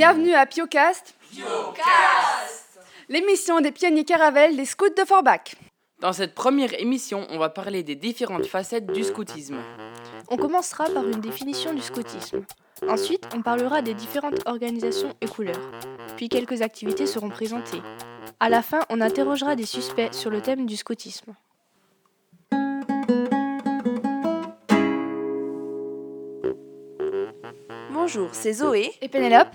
Bienvenue à Piocast, l'émission des pionniers caravelles des scouts de Forbach. Dans cette première émission, on va parler des différentes facettes du scoutisme. On commencera par une définition du scoutisme. Ensuite, on parlera des différentes organisations et couleurs. Puis quelques activités seront présentées. À la fin, on interrogera des suspects sur le thème du scoutisme. Bonjour, c'est Zoé Et Pénélope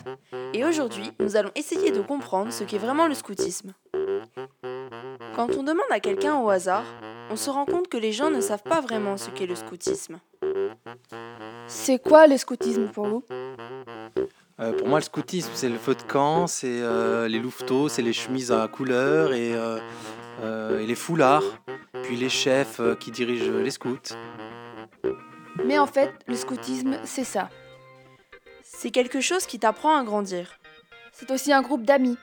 et aujourd'hui nous allons essayer de comprendre ce qu'est vraiment le scoutisme. Quand on demande à quelqu'un au hasard, on se rend compte que les gens ne savent pas vraiment ce qu'est le scoutisme. C'est quoi le scoutisme pour vous? Euh, pour moi, le scoutisme, c'est le feu de camp, c'est euh, les louveteaux, c'est les chemises à couleur et, euh, euh, et les foulards, puis les chefs euh, qui dirigent les scouts. Mais en fait, le scoutisme, c'est ça. C'est quelque chose qui t'apprend à grandir. C'est aussi un groupe d'amis.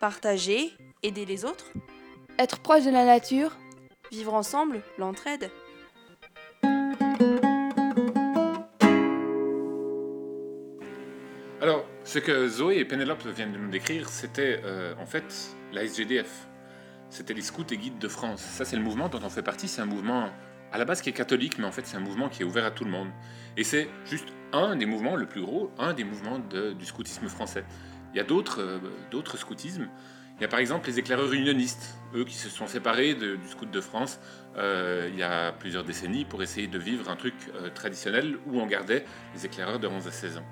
Partager, aider les autres, Être proche de la nature, vivre ensemble, l'entraide. Alors, ce que Zoé et Pénélope viennent de nous décrire, c'était euh, en fait la SGDF. C'était les scouts et guides de France. Ça, c'est le mouvement dont on fait partie. C'est un mouvement à la base qui est catholique, mais en fait, c'est un mouvement qui est ouvert à tout le monde. Et c'est juste un des mouvements, le plus gros, un des mouvements du scoutisme français. Il y a d'autres euh, scoutismes. Il y a par exemple les éclaireurs unionistes, eux qui se sont séparés du scout de France euh, il y a plusieurs décennies pour essayer de vivre un truc euh, traditionnel où on gardait les éclaireurs de 11 à 16 ans.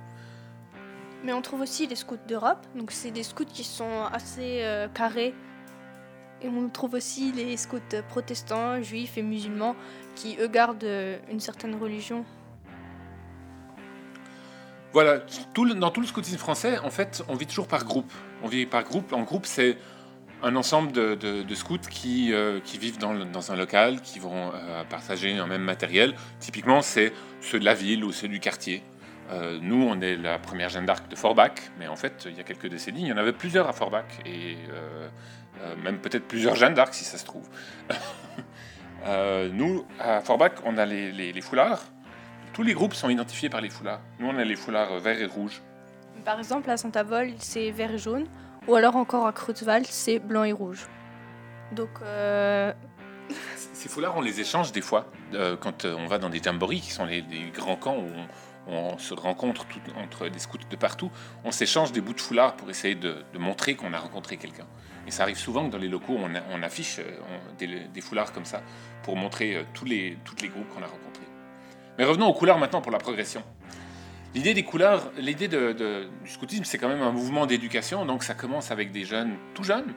Mais on trouve aussi les scouts d'Europe. Donc c'est des scouts qui sont assez euh, carrés. Et on trouve aussi les scouts protestants, juifs et musulmans qui eux gardent euh, une certaine religion. Voilà, dans tout le scoutisme français, en fait, on vit toujours par groupe. On vit par groupe. En groupe, c'est un ensemble de, scouts qui, euh, qui vivent dans, dans un local, qui vont euh, partager un même matériel. Typiquement, c'est ceux de la ville ou ceux du quartier. Euh, nous, on est la première Jeanne d'Arc de Forbach, mais en fait, il y a quelques décennies, il y en avait plusieurs à Forbach, et euh, euh, même peut-être plusieurs Jeanne d'Arc, si ça se trouve. Nous, à Forbach, on a les, les- les foulards. Tous les groupes sont identifiés par les foulards. Nous, on a les foulards verts et rouges. Par exemple, à Saint-Avold, c'est vert et jaune. Ou alors encore à Creutzwald, c'est blanc et rouge. Donc, Ces foulards, on les échange des fois euh, quand on va dans des jamborees, qui sont les, des grands camps où on, se rencontre tout- entre des scouts de partout. On s'échange des bouts de foulards pour essayer de, montrer qu'on a rencontré quelqu'un. Et ça arrive souvent que dans les locaux, on, affiche euh, des, foulards comme ça pour montrer euh, tous les, groupes qu'on a rencontrés. Mais revenons aux couleurs maintenant pour la progression. L'idée des couleurs, l'idée de- du scoutisme, c'est quand même un mouvement d'éducation, donc ça commence avec des jeunes tout jeunes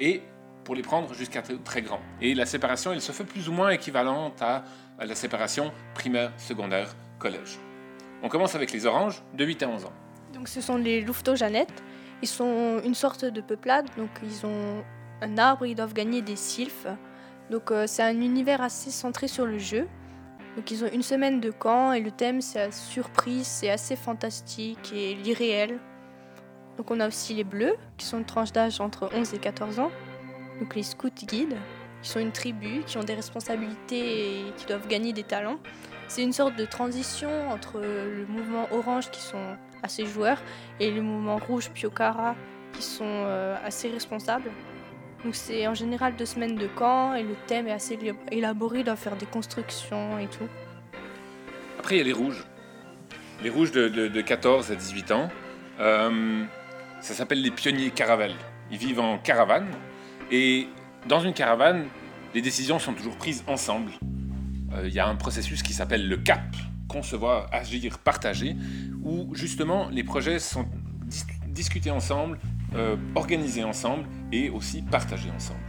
et pour les prendre jusqu'à très, grands. Et la séparation, elle se fait plus ou moins équivalente à la séparation primaire, secondaire, collège. On commence avec les oranges de 8 à 11 ans. donc ce sont les louveteaux-jeannettes. Ils sont une sorte de peuplade. Donc, ils ont un arbre, ils doivent gagner des sylphes. Donc, euh, c'est un univers assez centré sur le jeu. Donc, ils ont une semaine de camp et le thème, c'est la surprise, c'est assez fantastique et l'irréel. Donc, on a aussi les bleus, qui sont une tranche d'âge entre 11 et 14 ans. Donc, les scouts guides, qui sont une tribu, qui ont des responsabilités et qui doivent gagner des talents. C'est une sorte de transition entre le mouvement orange, qui sont assez joueurs, et le mouvement rouge Piokara, qui sont euh, assez responsables. C'est en général deux semaines de camp et le thème est assez élaboré, ils doivent faire des constructions et tout. Après, il y a les rouges. Les rouges de 14 à 18 ans. Euh, ça s'appelle les pionniers caravelles. Ils vivent en caravane. Et dans une caravane, les décisions sont toujours prises ensemble. Euh, Il y a un processus qui s'appelle le CAP, concevoir, agir, partager, où justement les projets sont dis- discutés ensemble, euh, organisés ensemble et aussi partagés ensemble.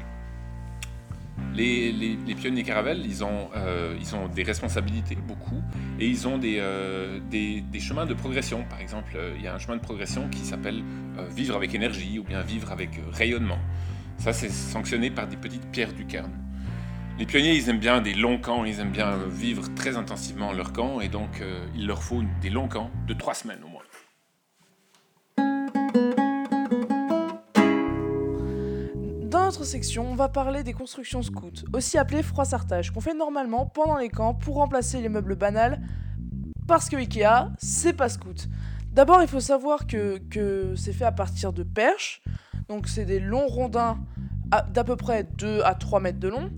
Les, pionniers caravelles, ils ont, euh, ils ont des responsabilités, beaucoup, et ils ont des, des, des chemins de progression. Par exemple, il y a un chemin de progression qui s'appelle vivre avec énergie ou bien vivre avec rayonnement. Ça, c'est sanctionné par des petites pierres du cairn. Les pionniers, ils aiment bien des longs camps, ils aiment bien vivre très intensivement leur camp, et donc euh, il leur faut des longs camps de trois semaines au moins. Dans notre section, on va parler des constructions scouts, aussi appelées froissartage, qu'on fait normalement pendant les camps pour remplacer les meubles banals, parce que Ikea, c'est pas scout. D'abord, il faut savoir que, que c'est fait à partir de perches. Donc, c'est des longs rondins d'à peu près 2 à 3 mètres de long.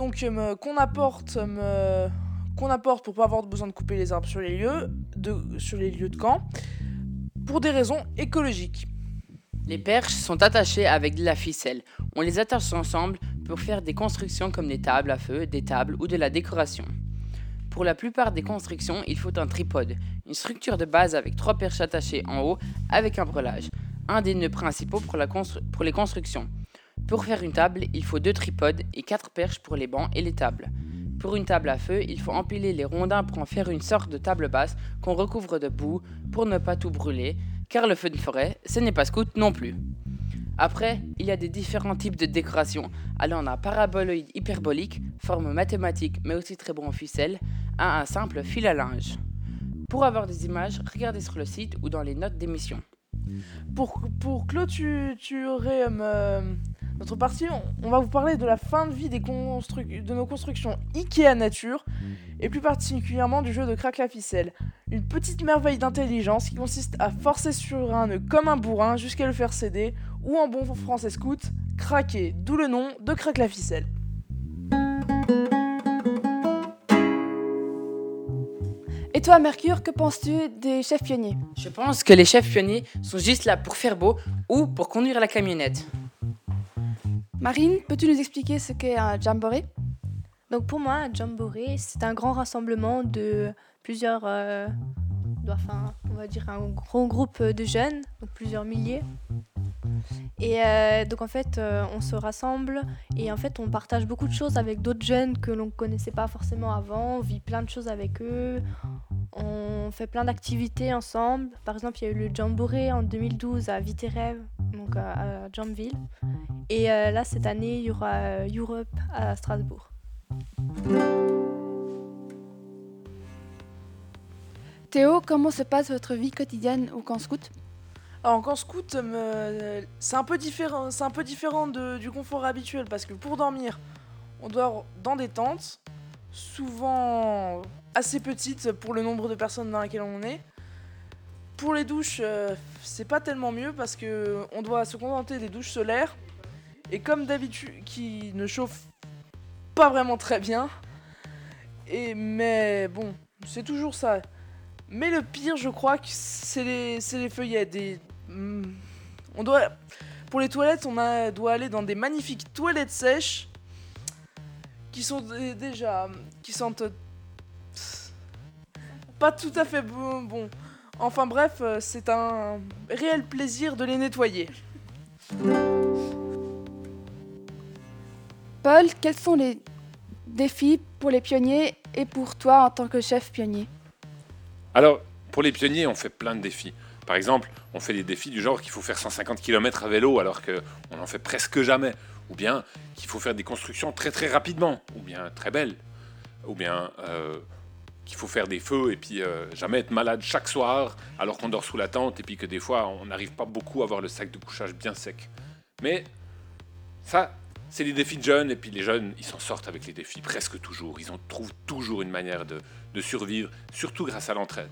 Donc, euh, qu'on apporte, euh, qu'on apporte pour pas avoir besoin de couper les arbres sur les lieux de, camp, pour des raisons écologiques. Les perches sont attachées avec de la ficelle. On les attache ensemble pour faire des constructions comme des tables à feu, des tables ou de la décoration. Pour la plupart des constructions, il faut un tripode, une structure de base avec trois perches attachées en haut avec un breulage, un des nœuds principaux pour les constructions. Pour faire une table, il faut deux tripodes et quatre perches pour les bancs et les tables. Pour une table à feu, il faut empiler les rondins pour en faire une sorte de table basse qu'on recouvre de boue pour ne pas tout brûler, car le feu de forêt, ce n'est pas scout non plus. Après, il y a des différents types de décorations, allant d'un paraboloïde hyperbolique, forme mathématique mais aussi très bon en ficelle, à un simple fil à linge. Pour avoir des images, regardez sur le site ou dans les notes d'émission. Pour, pour clôturer euh, notre partie, on, on va vous parler de la fin de vie des de nos constructions Ikea Nature, et plus particulièrement du jeu de craque la ficelle. Une petite merveille d'intelligence qui consiste à forcer sur un nœud comme un bourrin jusqu'à le faire céder, ou en bon français scout, craquer, d'où le nom de craque la ficelle. Et toi, Mercure, que penses-tu des chefs pionniers? Je pense que les chefs pionniers sont juste là pour faire beau ou pour conduire la camionnette. Marine, peux-tu nous expliquer ce qu'est un jamboree? Donc pour moi, un jamboree, c'est un grand rassemblement de plusieurs, euh, on va dire un gros groupe de jeunes, donc plusieurs milliers. Et euh, donc en fait, euh, on se rassemble et en fait, on partage beaucoup de choses avec d'autres jeunes que l'on ne connaissait pas forcément avant. On vit plein de choses avec eux. On fait plein d'activités ensemble. Par exemple, il y a eu le jamboree en 2012 à Viterrève, donc à, à Jamville. Et euh, là, cette année, il y aura euh, Europe à Strasbourg. Théo, comment se passe votre vie quotidienne au camp scout? Alors en camp scout, euh, c'est un peu différent, c'est un peu différent de- du confort habituel parce que pour dormir, on dort dans des tentes, souvent assez petites pour le nombre de personnes dans lesquelles on est. Pour les douches, euh, c'est pas tellement mieux parce que on doit se contenter des douches solaires et comme d'habitude, qui ne chauffent pas vraiment très bien. Et mais bon, c'est toujours ça. Mais le pire, je crois que c'est les, les feuillettes. Hmm, on doit, pour les toilettes, on doit aller dans des magnifiques toilettes sèches qui sont dé- déjà, qui sentent pas tout à fait bon. Enfin bref, euh, c'est un réel plaisir de les nettoyer. Paul, quels sont les défis pour les pionniers et pour toi en tant que chef pionnier? Alors, pour les pionniers, on fait plein de défis. Par exemple, on fait des défis du genre qu'il faut faire 150 km à vélo alors qu'on n'en fait presque jamais. Ou bien qu'il faut faire des constructions très très rapidement. Ou bien très belles. Ou bien euh, qu'il faut faire des feux et puis euh, jamais être malade chaque soir alors qu'on dort sous la tente et puis que des fois on n'arrive pas beaucoup à avoir le sac de couchage bien sec. Mais ça, c'est des défis de jeunes et puis les jeunes, ils s'en sortent avec les défis presque toujours. Ils en trouvent toujours une manière de, de survivre, surtout grâce à l'entraide.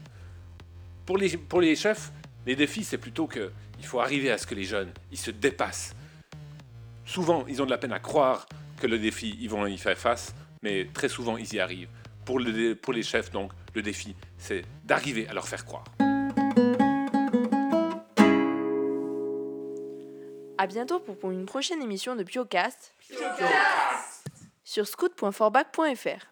Pour les, pour les chefs, les défis, c'est plutôt que il faut arriver à ce que les jeunes, ils se dépassent. Souvent, ils ont de la peine à croire que le défi, ils vont y faire face, mais très souvent, ils y arrivent. Pour, le, dé- pour les chefs, donc, le défi, c'est d'arriver à leur faire croire. À bientôt pour, une prochaine émission de Piocast. sur scout.forbac.fr.